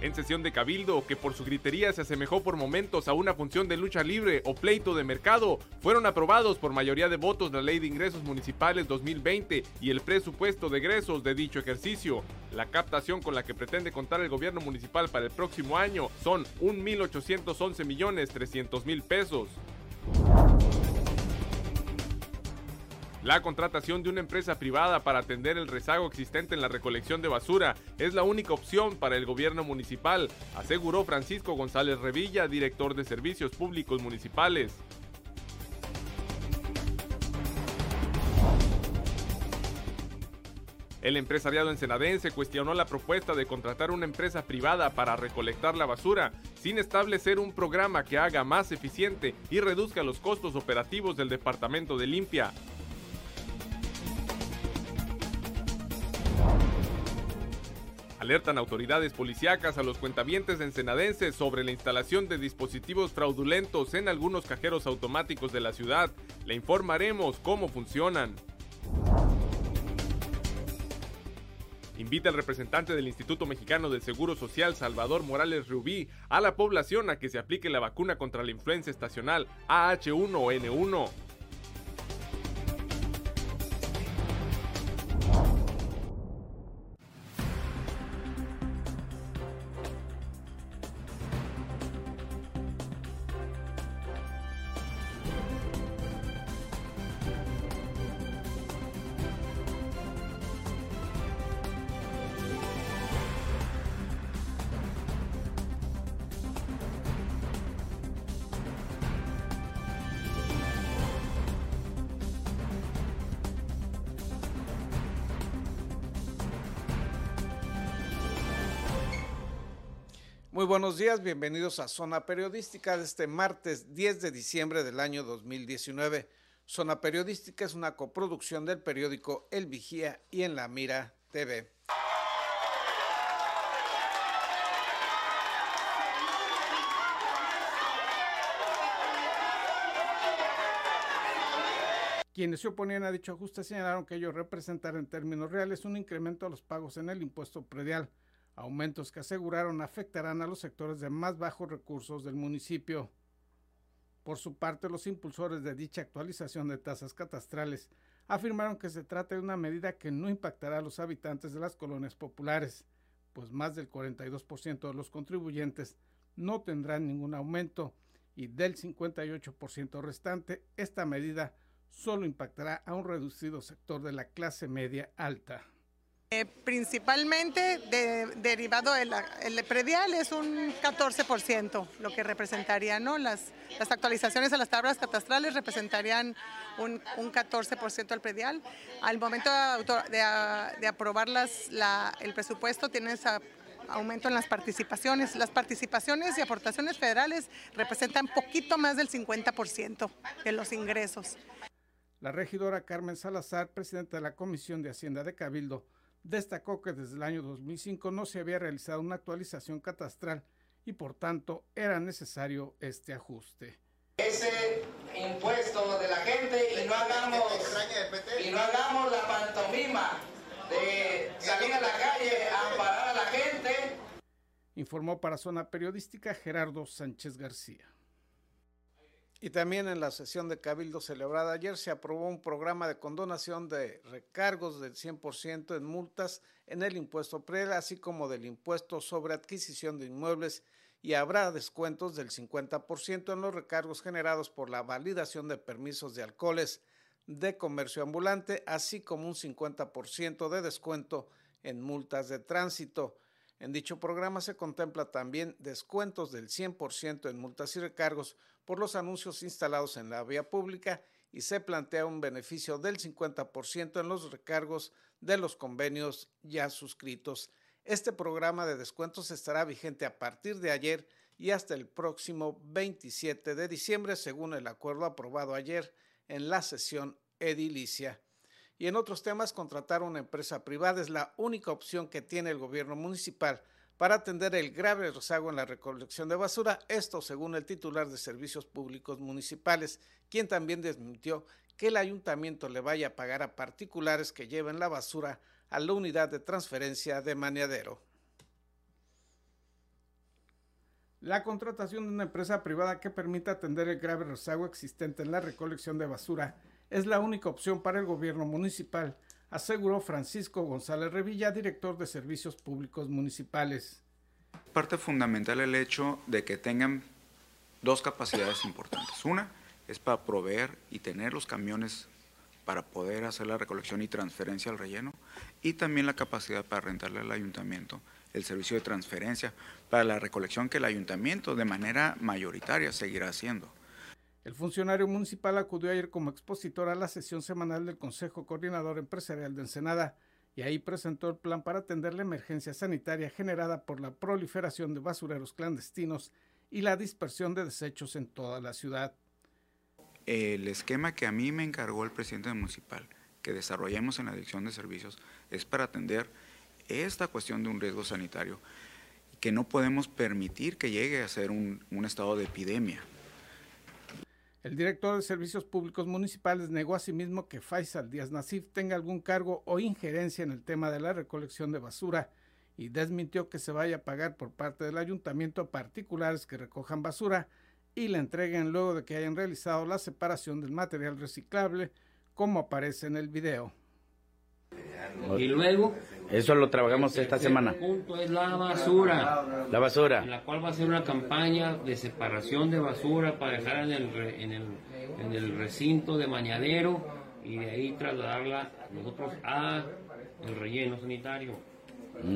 En sesión de Cabildo, que por su gritería se asemejó por momentos a una función de lucha libre o pleito de mercado, fueron aprobados por mayoría de votos la Ley de Ingresos Municipales 2020 y el presupuesto de egresos de dicho ejercicio. La captación con la que pretende contar el gobierno municipal para el próximo año son 1.811 millones 300 mil pesos. La contratación de una empresa privada para atender el rezago existente en la recolección de basura es la única opción para el gobierno municipal, aseguró Francisco González Revilla, director de Servicios Públicos Municipales. El empresariado ensenadense cuestionó la propuesta de contratar una empresa privada para recolectar la basura, sin establecer un programa que haga más eficiente y reduzca los costos operativos del departamento de limpia. Alertan autoridades policíacas a los cuentavientes ensenadenses sobre la instalación de dispositivos fraudulentos en algunos cajeros automáticos de la ciudad. Le informaremos cómo funcionan. Invita al representante del Instituto Mexicano del Seguro Social, Salvador Morales Rubí, a la población a que se aplique la vacuna contra la influenza estacional AH1N1. Muy buenos días, bienvenidos a Zona Periodística de este martes 10 de diciembre del año 2019. Zona Periodística es una coproducción del periódico El Vigía y en La Mira TV. Quienes se oponían a dicho ajuste señalaron que ello representará en términos reales un incremento a los pagos en el impuesto predial aumentos que aseguraron afectarán a los sectores de más bajos recursos del municipio. Por su parte, los impulsores de dicha actualización de tasas catastrales afirmaron que se trata de una medida que no impactará a los habitantes de las colonias populares, pues más del 42% de los contribuyentes no tendrán ningún aumento y del 58% restante, esta medida solo impactará a un reducido sector de la clase media alta. Eh, principalmente derivado del el predial es un 14%, lo que representaría, ¿no? Las, las actualizaciones a las tablas catastrales representarían un, un 14% del predial. Al momento de, de, aprobar las, la, el presupuesto tienes aumento en las participaciones. Las participaciones y aportaciones federales representan poquito más del 50% de los ingresos. La regidora Carmen Salazar, presidenta de la Comisión de Hacienda de Cabildo, destacó que desde el año 2005 no se había realizado una actualización catastral y por tanto era necesario este ajuste. Ese impuesto de la gente y no hagamos, y no hagamos la pantomima de salir a la calle a amparar a la gente. Informó para Zona Periodística Gerardo Sánchez García. Y también en la sesión de Cabildo celebrada ayer se aprobó un programa de condonación de recargos del 100% en multas en el impuesto PREL, así como del impuesto sobre adquisición de inmuebles y habrá descuentos del 50% en los recargos generados por la validación de permisos de alcoholes de comercio ambulante, así como un 50% de descuento en multas de tránsito. En dicho programa se contempla también descuentos del 100% en multas y recargos por los anuncios instalados en la vía pública y se plantea un beneficio del 50% en los recargos de los convenios ya suscritos. Este programa de descuentos estará vigente a partir de ayer y hasta el próximo 27 de diciembre, según el acuerdo aprobado ayer en la sesión edilicia. Y en otros temas, contratar una empresa privada es la única opción que tiene el gobierno municipal para atender el grave rezago en la recolección de basura, esto según el titular de Servicios Públicos Municipales, quien también desmintió que el ayuntamiento le vaya a pagar a particulares que lleven la basura a la unidad de transferencia de Maniadero. La contratación de una empresa privada que permita atender el grave rezago existente en la recolección de basura es la única opción para el gobierno municipal, aseguró Francisco González Revilla, director de Servicios Públicos Municipales. Parte fundamental el hecho de que tengan dos capacidades importantes. Una es para proveer y tener los camiones para poder hacer la recolección y transferencia al relleno y también la capacidad para rentarle al ayuntamiento el servicio de transferencia para la recolección que el ayuntamiento de manera mayoritaria seguirá haciendo. El funcionario municipal acudió ayer como expositor a la sesión semanal del Consejo Coordinador Empresarial de Ensenada y ahí presentó el plan para atender la emergencia sanitaria generada por la proliferación de basureros clandestinos y la dispersión de desechos en toda la ciudad. El esquema que a mí me encargó el presidente municipal que desarrollemos en la Dirección de Servicios es para atender esta cuestión de un riesgo sanitario, que no podemos permitir que llegue a ser un, estado de epidemia. El director de Servicios Públicos Municipales negó asimismo que Faisal Díaz Nasif tenga algún cargo o injerencia en el tema de la recolección de basura y desmintió que se vaya a pagar por parte del ayuntamiento a particulares que recojan basura y la entreguen luego de que hayan realizado la separación del material reciclable, como aparece en el video. Y luego eso lo trabajamos esta semana. El punto es la basura. La basura. En la cual va a ser una campaña de separación de basura para dejar en el, en el, en el recinto de mañadero y de ahí trasladarla nosotros a el relleno sanitario.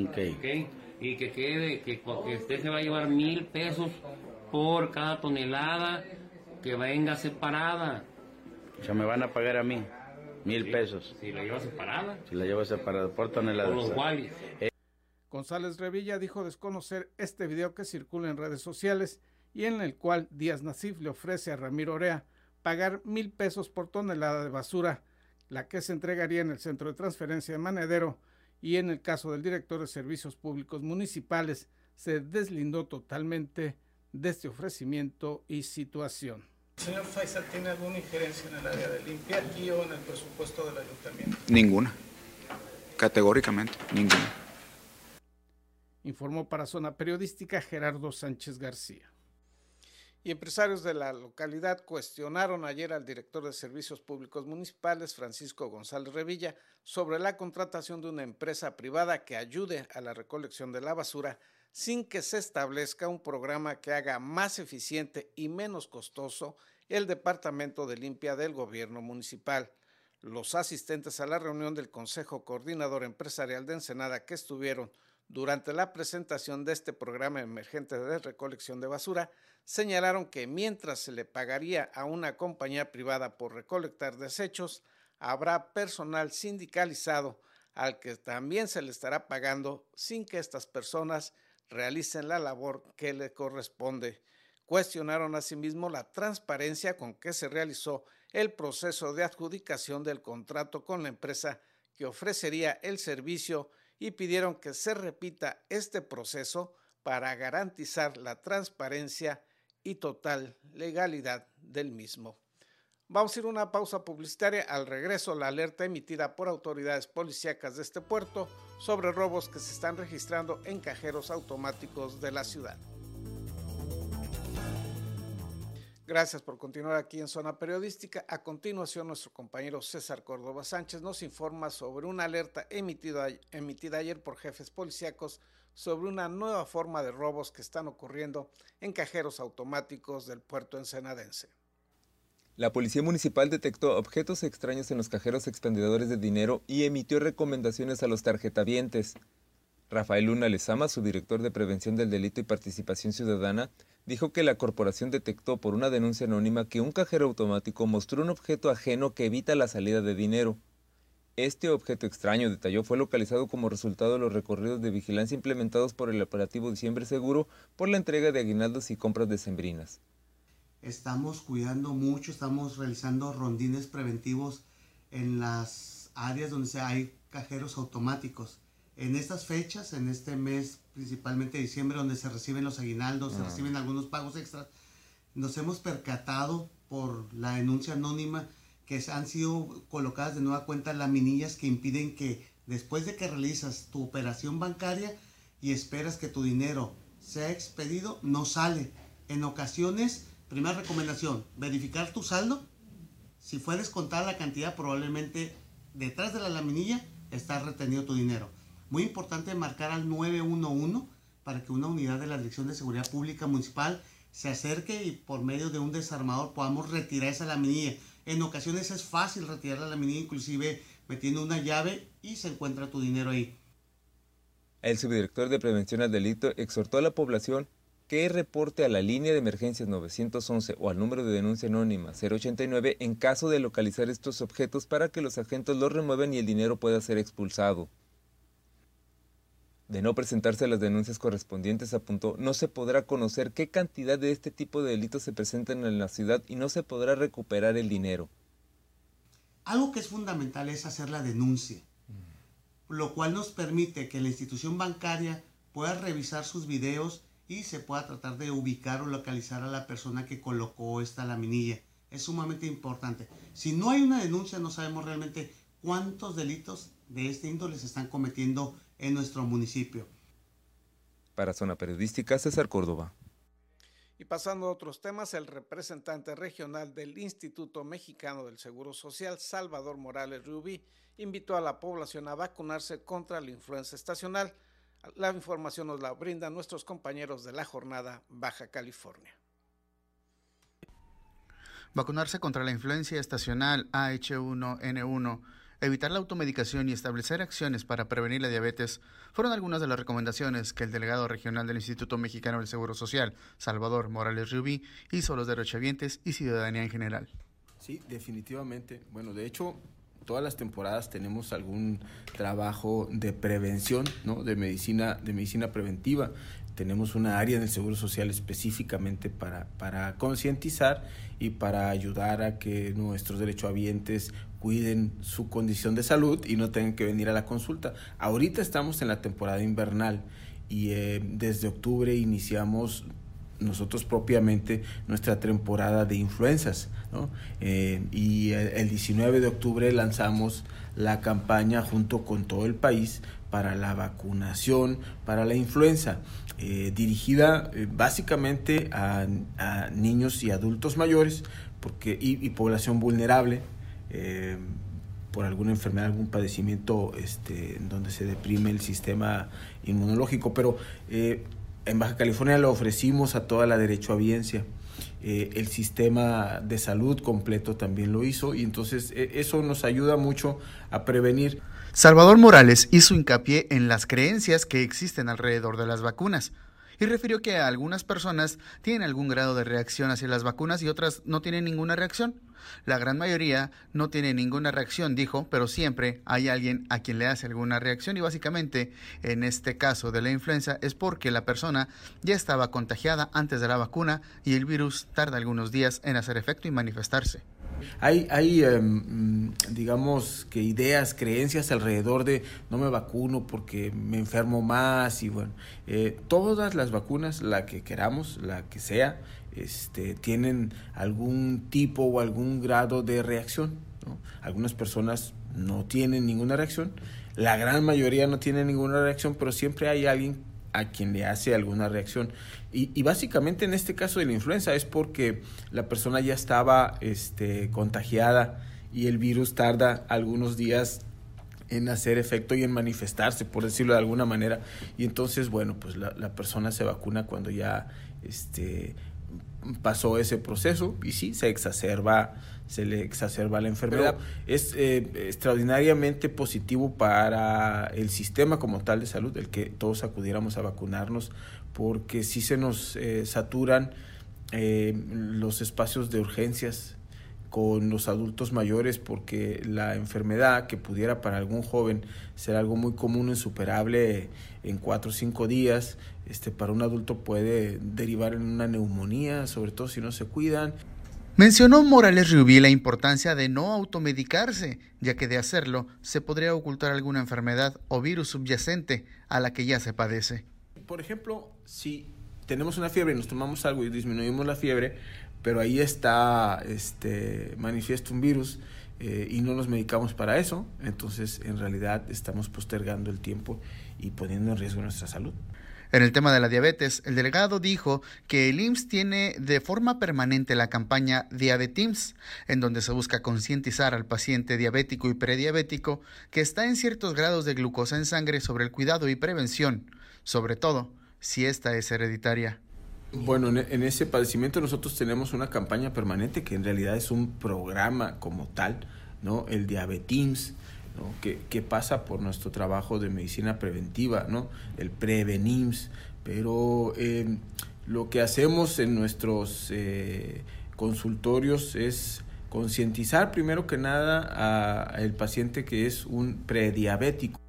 Okay. ok. Y que quede, que, que usted se va a llevar mil pesos por cada tonelada que venga separada. O sea, me van a pagar a mí. Mil pesos. Si la lleva separada. Si la lleva separada por tonelada. Por los eh. González Revilla dijo desconocer este video que circula en redes sociales y en el cual Díaz Nasif le ofrece a Ramiro Orea pagar mil pesos por tonelada de basura, la que se entregaría en el centro de transferencia de Manedero y en el caso del director de Servicios Públicos Municipales se deslindó totalmente de este ofrecimiento y situación. ¿Señor Faisal tiene alguna injerencia en el área de limpia aquí o en el presupuesto del ayuntamiento? Ninguna. Categóricamente, ninguna. Informó para Zona Periodística Gerardo Sánchez García. Y empresarios de la localidad cuestionaron ayer al director de Servicios Públicos Municipales, Francisco González Revilla, sobre la contratación de una empresa privada que ayude a la recolección de la basura sin que se establezca un programa que haga más eficiente y menos costoso el Departamento de Limpia del Gobierno Municipal. Los asistentes a la reunión del Consejo Coordinador Empresarial de Ensenada que estuvieron durante la presentación de este programa emergente de recolección de basura señalaron que mientras se le pagaría a una compañía privada por recolectar desechos, habrá personal sindicalizado al que también se le estará pagando sin que estas personas realicen la labor que le corresponde. Cuestionaron asimismo la transparencia con que se realizó el proceso de adjudicación del contrato con la empresa que ofrecería el servicio y pidieron que se repita este proceso para garantizar la transparencia y total legalidad del mismo. Vamos a ir a una pausa publicitaria. Al regreso, la alerta emitida por autoridades policíacas de este puerto sobre robos que se están registrando en cajeros automáticos de la ciudad. Gracias por continuar aquí en Zona Periodística. A continuación, nuestro compañero César Córdoba Sánchez nos informa sobre una alerta emitida, emitida ayer por jefes policíacos sobre una nueva forma de robos que están ocurriendo en cajeros automáticos del puerto ensenadense. La Policía Municipal detectó objetos extraños en los cajeros expendedores de dinero y emitió recomendaciones a los tarjetavientes. Rafael Luna Lezama, su director de Prevención del Delito y Participación Ciudadana, dijo que la corporación detectó por una denuncia anónima que un cajero automático mostró un objeto ajeno que evita la salida de dinero. Este objeto extraño, detalló, fue localizado como resultado de los recorridos de vigilancia implementados por el operativo Diciembre Seguro por la entrega de aguinaldos y compras decembrinas estamos cuidando mucho, estamos realizando rondines preventivos en las áreas donde hay cajeros automáticos. En estas fechas, en este mes, principalmente diciembre, donde se reciben los aguinaldos, se ah. reciben algunos pagos extras, nos hemos percatado por la denuncia anónima que han sido colocadas de nueva cuenta laminillas que impiden que después de que realizas tu operación bancaria y esperas que tu dinero se ha expedido, no sale. En ocasiones, primera recomendación, verificar tu saldo. Si fue descontada la cantidad, probablemente detrás de la laminilla está retenido tu dinero. Muy importante marcar al 911 para que una unidad de la Dirección de Seguridad Pública Municipal se acerque y por medio de un desarmador podamos retirar esa laminilla. En ocasiones es fácil retirar la laminilla, inclusive metiendo una llave y se encuentra tu dinero ahí. El subdirector de Prevención al Delito exhortó a la población que reporte a la línea de emergencias 911 o al número de denuncia anónima 089 en caso de localizar estos objetos para que los agentes los remuevan y el dinero pueda ser expulsado. De no presentarse las denuncias correspondientes, apuntó, no se podrá conocer qué cantidad de este tipo de delitos se presentan en la ciudad y no se podrá recuperar el dinero. Algo que es fundamental es hacer la denuncia lo cual nos permite que la institución bancaria pueda revisar sus videos y se pueda tratar de ubicar o localizar a la persona que colocó esta laminilla. Es sumamente importante. Si no hay una denuncia, no sabemos realmente cuántos delitos de este índole se están cometiendo en nuestro municipio. Para Zona Periodística, César Córdoba. Y pasando a otros temas, el representante regional del Instituto Mexicano del Seguro Social, Salvador Morales Rubí, invitó a la población a vacunarse contra la influenza estacional. La información nos la brindan nuestros compañeros de la jornada Baja California. Vacunarse contra la influencia estacional AH1N1, evitar la automedicación y establecer acciones para prevenir la diabetes fueron algunas de las recomendaciones que el delegado regional del Instituto Mexicano del Seguro Social, Salvador Morales Rubí, hizo a los derechohabientes y ciudadanía en general. Sí, definitivamente. Bueno, de hecho, todas las temporadas tenemos algún trabajo de prevención, ¿no? de, medicina, de medicina preventiva. Tenemos una área en el Seguro Social específicamente para, para concientizar y para ayudar a que nuestros derechohabientes cuiden su condición de salud y no tengan que venir a la consulta. Ahorita estamos en la temporada invernal y eh, desde octubre iniciamos nosotros propiamente nuestra temporada de influencias. ¿no? Eh, y el 19 de octubre lanzamos la campaña junto con todo el país para la vacunación para la influenza, eh, dirigida eh, básicamente a, niños y adultos mayores porque, y, población vulnerable por alguna enfermedad, algún padecimiento este, en donde se deprime el sistema inmunológico. Pero en Baja California lo ofrecimos a toda la derechohabiencia. Eh, el sistema de salud completo también lo hizo y entonces eh, eso nos ayuda mucho a prevenir. Salvador Morales hizo hincapié en las creencias que existen alrededor de las vacunas y refirió que algunas personas tienen algún grado de reacción hacia las vacunas y otras no tienen ninguna reacción. La gran mayoría no tiene ninguna reacción, dijo, pero siempre hay alguien a quien le hace alguna reacción y básicamente en este caso de la influenza es porque la persona ya estaba contagiada antes de la vacuna y el virus tarda algunos días en hacer efecto y manifestarse. Hay, hay em, digamos que ideas, creencias alrededor de no me vacuno porque me enfermo más y bueno, eh, todas las vacunas, la que queramos, la que sea, este, tienen algún tipo o algún grado de reacción. Algunas personas no tienen ninguna reacción, la gran mayoría no tiene ninguna reacción, pero siempre hay alguien a quien le hace alguna reacción. Y, básicamente en este caso de la influenza es porque la persona ya estaba este, contagiada y el virus tarda algunos días en hacer efecto y en manifestarse, por decirlo de alguna manera. Y entonces, bueno, pues la, la persona se vacuna cuando ya este, pasó ese proceso y sí, se exacerba, se le exacerba la enfermedad. es eh, extraordinariamente positivo para el sistema como tal de salud, el que todos acudiéramos a vacunarnos, porque sí se nos eh, saturan eh, los espacios de urgencias con los adultos mayores porque la enfermedad que pudiera para algún joven ser algo muy común, insuperable en cuatro o cinco días, este, para un adulto puede derivar en una neumonía, sobre todo si no se cuidan. Mencionó Morales Rubí la importancia de no automedicarse, ya que de hacerlo se podría ocultar alguna enfermedad o virus subyacente a la que ya se padece. Por ejemplo, si tenemos una fiebre y nos tomamos algo y disminuimos la fiebre, pero ahí está este, manifiesto un virus eh, y no nos medicamos para eso, entonces en realidad estamos postergando el tiempo y poniendo en riesgo nuestra salud. En el tema de la diabetes, el delegado dijo que el IMSS tiene de forma permanente la campaña Diabetims, en donde se busca concientizar al paciente diabético y prediabético que está en ciertos grados de glucosa en sangre sobre el cuidado y prevención, sobre todo si esta es hereditaria. Bueno, en ese padecimiento nosotros tenemos una campaña permanente que en realidad es un programa como tal, ¿no? El Diabetims, que, pasa por nuestro trabajo de medicina preventiva, ¿no? el Prevenims, pero eh, lo que hacemos en nuestros eh, consultorios es concientizar primero que nada al paciente que es un prediabético.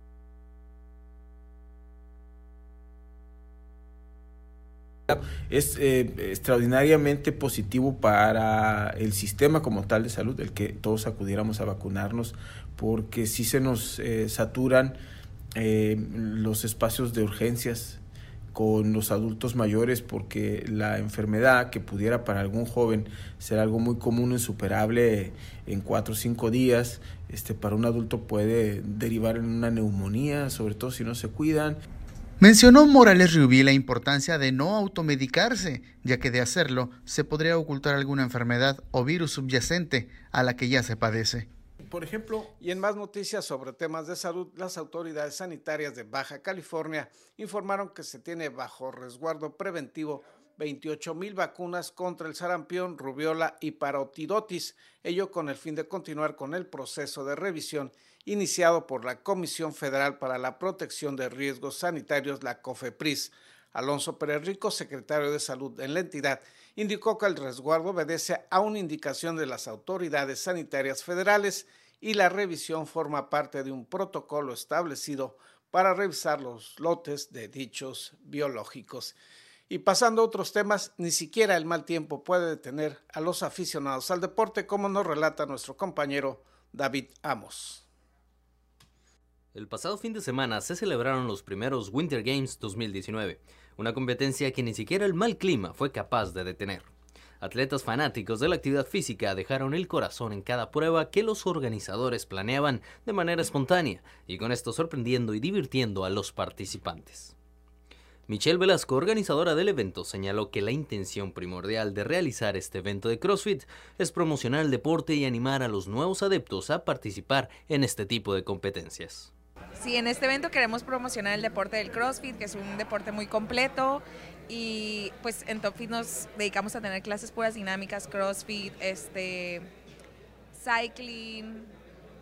Es eh, extraordinariamente positivo para el sistema como tal de salud, el que todos acudiéramos a vacunarnos porque sí se nos eh, saturan eh, los espacios de urgencias con los adultos mayores porque la enfermedad que pudiera para algún joven ser algo muy común, insuperable en cuatro o cinco días, este, para un adulto puede derivar en una neumonía, sobre todo si no se cuidan. Mencionó Morales Rubí la importancia de no automedicarse, ya que de hacerlo se podría ocultar alguna enfermedad o virus subyacente a la que ya se padece por ejemplo. Y en más noticias sobre temas de salud, las autoridades sanitarias de Baja California informaron que se tiene bajo resguardo preventivo 28 mil vacunas contra el sarampión, rubiola y parotidotis, ello con el fin de continuar con el proceso de revisión iniciado por la Comisión Federal para la Protección de Riesgos Sanitarios, la COFEPRIS. Alonso Pérez Rico, secretario de Salud en la entidad, indicó que el resguardo obedece a una indicación de las autoridades sanitarias federales y la revisión forma parte de un protocolo establecido para revisar los lotes de dichos biológicos. Y pasando a otros temas, ni siquiera el mal tiempo puede detener a los aficionados al deporte, como nos relata nuestro compañero David Amos. El pasado fin de semana se celebraron los primeros Winter Games 2019, una competencia que ni siquiera el mal clima fue capaz de detener. Atletas fanáticos de la actividad física dejaron el corazón en cada prueba que los organizadores planeaban de manera espontánea y con esto sorprendiendo y divirtiendo a los participantes. Michelle Velasco, organizadora del evento, señaló que la intención primordial de realizar este evento de CrossFit es promocionar el deporte y animar a los nuevos adeptos a participar en este tipo de competencias. Sí, en este evento queremos promocionar el deporte del CrossFit, que es un deporte muy completo y pues en Top Fit nos dedicamos a tener clases puras dinámicas, CrossFit, este, cycling,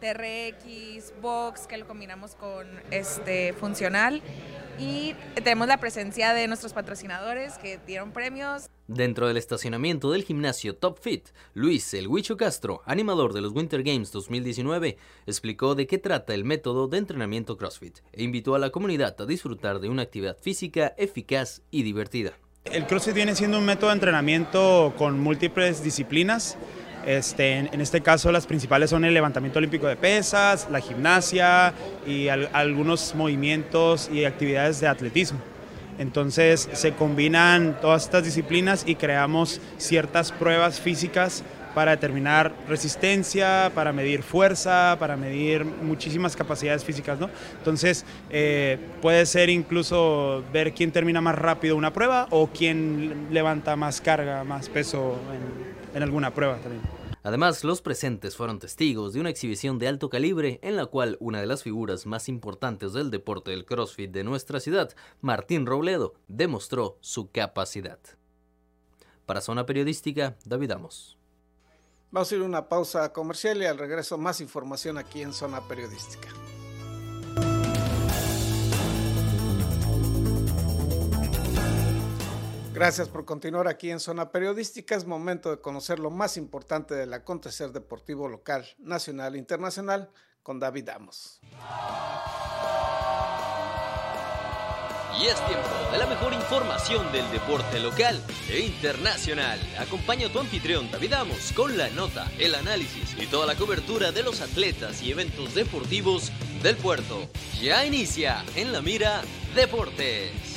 TRX, box, que lo combinamos con este funcional y tenemos la presencia de nuestros patrocinadores que dieron premios. Dentro del estacionamiento del gimnasio Top Fit, Luis El Huicho Castro, animador de los Winter Games 2019, explicó de qué trata el método de entrenamiento CrossFit e invitó a la comunidad a disfrutar de una actividad física eficaz y divertida. El CrossFit viene siendo un método de entrenamiento con múltiples disciplinas este, en, este caso las principales son el levantamiento olímpico de pesas, la gimnasia y algunos movimientos y actividades de atletismo. Entonces se combinan todas estas disciplinas y creamos ciertas pruebas físicas para determinar resistencia, para medir fuerza, para medir muchísimas capacidades físicas, ¿no? Entonces, eh, puede ser incluso ver quién termina más rápido una prueba o quién levanta más carga, más peso en, en alguna prueba también. Además, los presentes fueron testigos de una exhibición de alto calibre en la cual una de las figuras más importantes del deporte del CrossFit de nuestra ciudad, Martín Robledo, demostró su capacidad. Para Zona Periodística, David Amos. Vamos a ir a una pausa comercial y al regreso más información aquí en Zona Periodística. Gracias por continuar aquí en Zona Periodística. Es momento de conocer lo más importante del acontecer deportivo local, nacional e internacional con David Amos. Y es tiempo de la mejor información del deporte local e internacional. Acompaña a tu anfitrión David Amos con la nota, el análisis y toda la cobertura de los atletas y eventos deportivos del puerto. Ya inicia en la mira Deportes.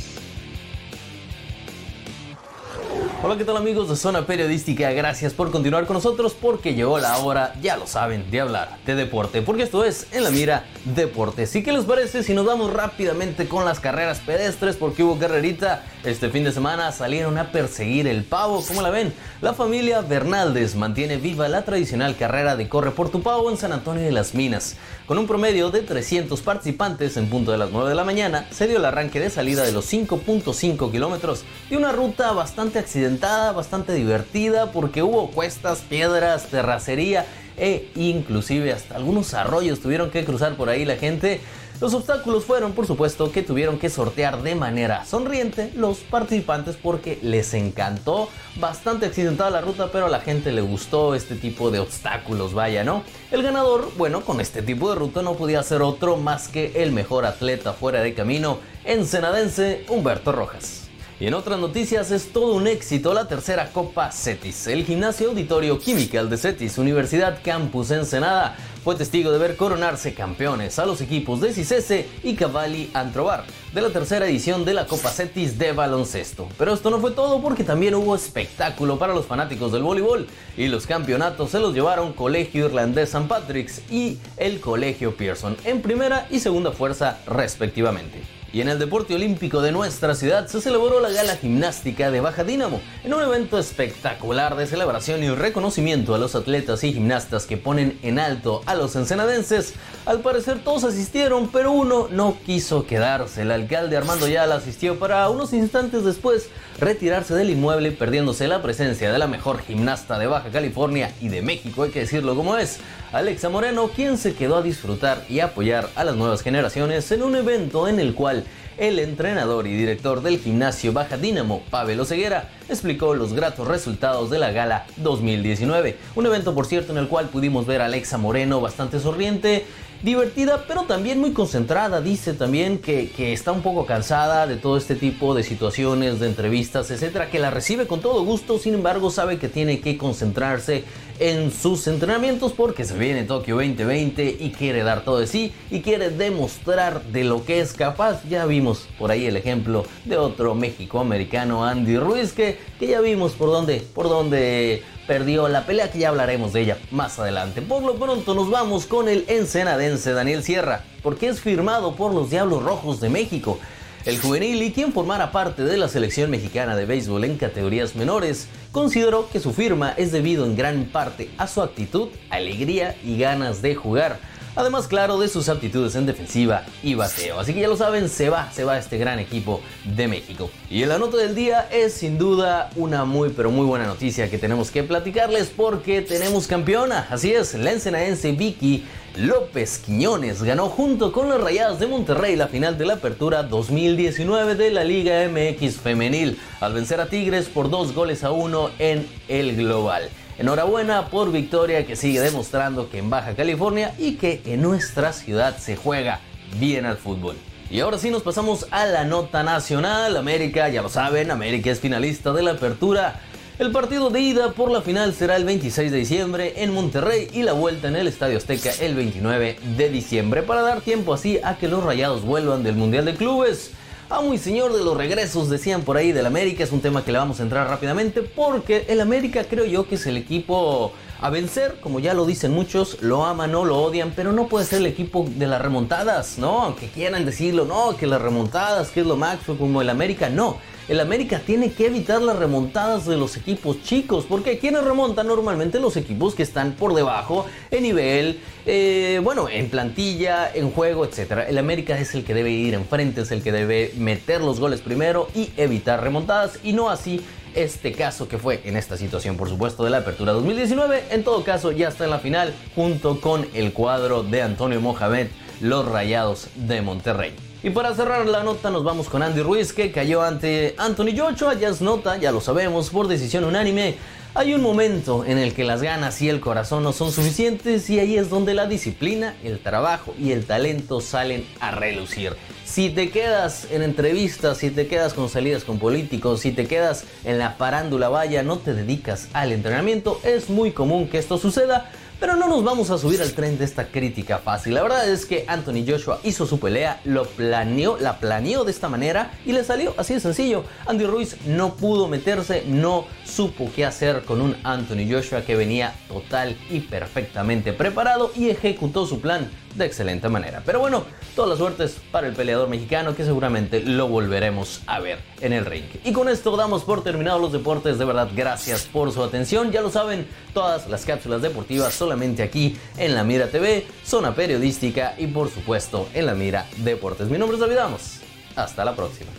Hola, ¿qué tal amigos de Zona Periodística? Gracias por continuar con nosotros porque llegó la hora, ya lo saben, de hablar de deporte, porque esto es En la Mira Deportes. ¿Y qué les parece si nos vamos rápidamente con las carreras pedestres? Porque hubo carrerita este fin de semana, salieron a perseguir el pavo, ¿cómo la ven? La familia Bernaldez mantiene viva la tradicional carrera de Corre por tu Pavo en San Antonio de las Minas. Con un promedio de 300 participantes en punto de las 9 de la mañana, se dio el arranque de salida de los 5.5 kilómetros de una ruta bastante accidentada, bastante divertida, porque hubo cuestas, piedras, terracería e inclusive hasta algunos arroyos tuvieron que cruzar por ahí la gente. Los obstáculos fueron, por supuesto, que tuvieron que sortear de manera sonriente los participantes porque les encantó. Bastante accidentada la ruta, pero a la gente le gustó este tipo de obstáculos, vaya, ¿no? El ganador, bueno, con este tipo de ruta no podía ser otro más que el mejor atleta fuera de camino, ensenadense Humberto Rojas. Y en otras noticias es todo un éxito la tercera Copa CETIS. El gimnasio auditorio químical de CETIS, Universidad Campus Ensenada, fue testigo de ver coronarse campeones a los equipos de Cicese y Cavalli Antrobar de la tercera edición de la Copa CETIS de baloncesto. Pero esto no fue todo porque también hubo espectáculo para los fanáticos del voleibol y los campeonatos se los llevaron Colegio Irlandés San Patrick's y el Colegio Pearson en primera y segunda fuerza respectivamente. Y en el deporte olímpico de nuestra ciudad se celebró la gala gimnástica de Baja Dínamo, en un evento espectacular de celebración y reconocimiento a los atletas y gimnastas que ponen en alto a los ensenadenses. Al parecer todos asistieron, pero uno no quiso quedarse. El alcalde Armando Yala asistió para unos instantes después retirarse del inmueble perdiéndose la presencia de la mejor gimnasta de Baja California y de México, hay que decirlo como es, Alexa Moreno, quien se quedó a disfrutar y apoyar a las nuevas generaciones en un evento en el cual el entrenador y director del gimnasio Baja Dínamo, Pavel Oseguera, explicó los gratos resultados de la gala 2019. Un evento, por cierto, en el cual pudimos ver a Alexa Moreno bastante sonriente, divertida, pero también muy concentrada. Dice también que, que, está un poco cansada de todo este tipo de situaciones, de entrevistas, etcétera, que la recibe con todo gusto, sin embargo, sabe que tiene que concentrarse en sus entrenamientos porque se viene Tokio 2020 y quiere dar todo de sí y quiere demostrar de lo que es capaz. Ya vimos por ahí el ejemplo de otro México americano, Andy Ruiz, que, que ya vimos por dónde, por dónde perdió la pelea, que ya hablaremos de ella más adelante. Por lo pronto nos vamos con el ensenadense Daniel Sierra, porque es firmado por los Diablos Rojos de México. El juvenil y quien formara parte de la selección mexicana de béisbol en categorías menores, consideró que su firma es debido en gran parte a su actitud, alegría y ganas de jugar Además, claro, de sus aptitudes en defensiva y bateo. Así que ya lo saben, se va, se va este gran equipo de México. Y en la nota del día es sin duda una muy, pero muy buena noticia que tenemos que platicarles porque tenemos campeona. Así es, la ensenadense Vicky López Quiñones ganó junto con las Rayadas de Monterrey la final de la Apertura 2019 de la Liga MX Femenil al vencer a Tigres por dos goles a uno en el global. Enhorabuena por Victoria que sigue demostrando que en Baja California y que en nuestra ciudad se juega bien al fútbol. Y ahora sí nos pasamos a la nota nacional. América, ya lo saben, América es finalista de la apertura. El partido de ida por la final será el 26 de diciembre en Monterrey y la vuelta en el Estadio Azteca el 29 de diciembre para dar tiempo así a que los rayados vuelvan del Mundial de Clubes. Ah, muy señor de los regresos, decían por ahí del América. Es un tema que le vamos a entrar rápidamente porque el América creo yo que es el equipo a vencer, como ya lo dicen muchos, lo aman, no lo odian, pero no puede ser el equipo de las remontadas, ¿no? Aunque quieran decirlo, no, que las remontadas, que es lo máximo como el América, no el América tiene que evitar las remontadas de los equipos chicos, porque quienes remontan normalmente los equipos que están por debajo en nivel, eh, bueno, en plantilla, en juego, etc. El América es el que debe ir enfrente, es el que debe meter los goles primero y evitar remontadas, y no así este caso que fue en esta situación, por supuesto, de la Apertura 2019. En todo caso, ya está en la final junto con el cuadro de Antonio Mohamed, los Rayados de Monterrey. Y para cerrar la nota nos vamos con Andy Ruiz que cayó ante Anthony Joshua, ya es nota, ya lo sabemos, por decisión unánime. Hay un momento en el que las ganas y el corazón no son suficientes y ahí es donde la disciplina, el trabajo y el talento salen a relucir. Si te quedas en entrevistas, si te quedas con salidas con políticos, si te quedas en la parándula vaya, no te dedicas al entrenamiento, es muy común que esto suceda Pero no nos vamos a subir al tren de esta crítica fácil. La verdad es que Anthony Joshua hizo su pelea, lo planeó, la planeó de esta manera y le salió así de sencillo. Andy Ruiz no pudo meterse, no supo qué hacer con un Anthony Joshua que venía total y perfectamente preparado y ejecutó su plan de excelente manera. Pero bueno, todas las suertes para el peleador mexicano que seguramente lo volveremos a ver en el ring. Y con esto damos por terminados los deportes. De verdad, gracias por su atención. Ya lo saben, todas las cápsulas deportivas solamente aquí en La Mira TV, zona periodística y por supuesto en La Mira Deportes. Mi nombre es David Amos. Hasta la próxima.